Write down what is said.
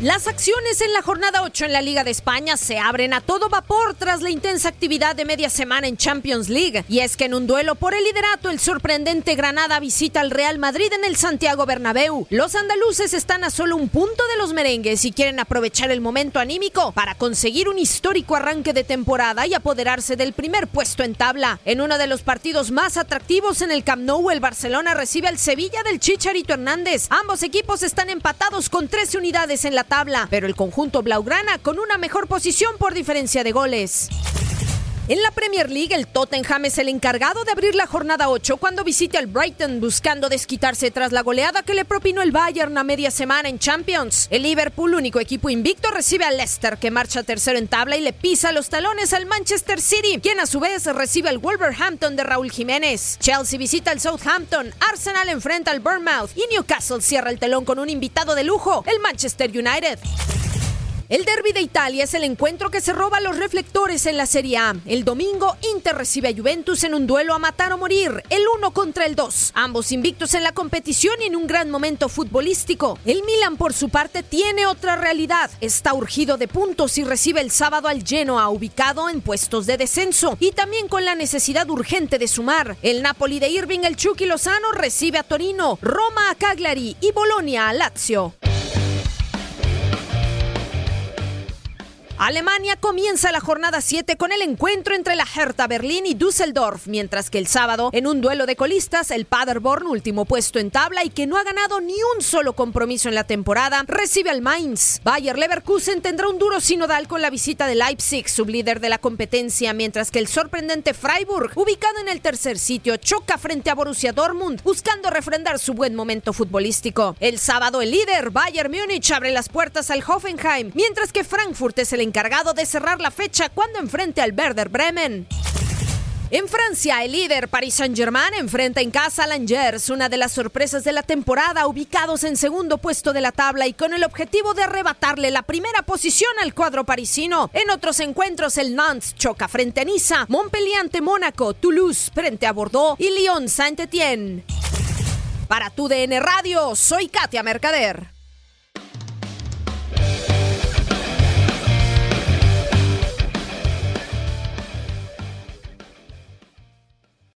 Las acciones en la jornada 8 en la Liga de España se abren a todo vapor tras la intensa actividad de media semana en Champions League. Y es que en un duelo por el liderato, el sorprendente Granada visita al Real Madrid en el Santiago Bernabéu. Los andaluces están a solo un punto de los merengues y quieren aprovechar el momento anímico para conseguir un histórico arranque de temporada y apoderarse del primer puesto en tabla. En uno de los partidos más atractivos en el Camp Nou, el Barcelona recibe al Sevilla del Chicharito Hernández. Ambos equipos están empatados con 13 unidades en la tabla, pero el conjunto blaugrana con una mejor posición por diferencia de goles. En la Premier League, el Tottenham es el encargado de abrir la jornada 8 cuando visite al Brighton buscando desquitarse tras la goleada que le propinó el Bayern a media semana en Champions. El Liverpool, único equipo invicto, recibe al Leicester que marcha tercero en tabla y le pisa los talones al Manchester City, quien a su vez recibe al Wolverhampton de Raúl Jiménez. Chelsea visita al Southampton, Arsenal enfrenta al Bournemouth y Newcastle cierra el telón con un invitado de lujo, el Manchester United. El derby de Italia es el encuentro que se roba los reflectores en la Serie A. El domingo, Inter recibe a Juventus en un duelo a matar o morir, el uno contra el 2. Ambos invictos en la competición y en un gran momento futbolístico. El Milan, por su parte, tiene otra realidad. Está urgido de puntos y recibe el sábado al Genoa, ubicado en puestos de descenso, y también con la necesidad urgente de sumar. El Napoli de Irving, el Chucky Lozano, recibe a Torino, Roma a Cagliari y Bolonia a Lazio. Alemania comienza la jornada 7 con el encuentro entre la Hertha Berlín y Düsseldorf, mientras que el sábado, en un duelo de colistas, el Paderborn, último puesto en tabla y que no ha ganado ni un solo compromiso en la temporada, recibe al Mainz. Bayer Leverkusen tendrá un duro sinodal con la visita de Leipzig, sublíder de la competencia, mientras que el sorprendente Freiburg, ubicado en el tercer sitio, choca frente a Borussia Dortmund, buscando refrendar su buen momento futbolístico. El sábado, el líder, Bayern Múnich, abre las puertas al Hoffenheim, mientras que Frankfurt es el encargado de cerrar la fecha cuando enfrente al Werder Bremen. En Francia, el líder Paris Saint-Germain enfrenta en casa al Angers, una de las sorpresas de la temporada, ubicados en segundo puesto de la tabla y con el objetivo de arrebatarle la primera posición al cuadro parisino. En otros encuentros, el Nantes choca frente a Niza, Montpellier ante Mónaco, Toulouse frente a Bordeaux y Lyon Saint-Étienne. Para tu DN Radio, soy Katia Mercader.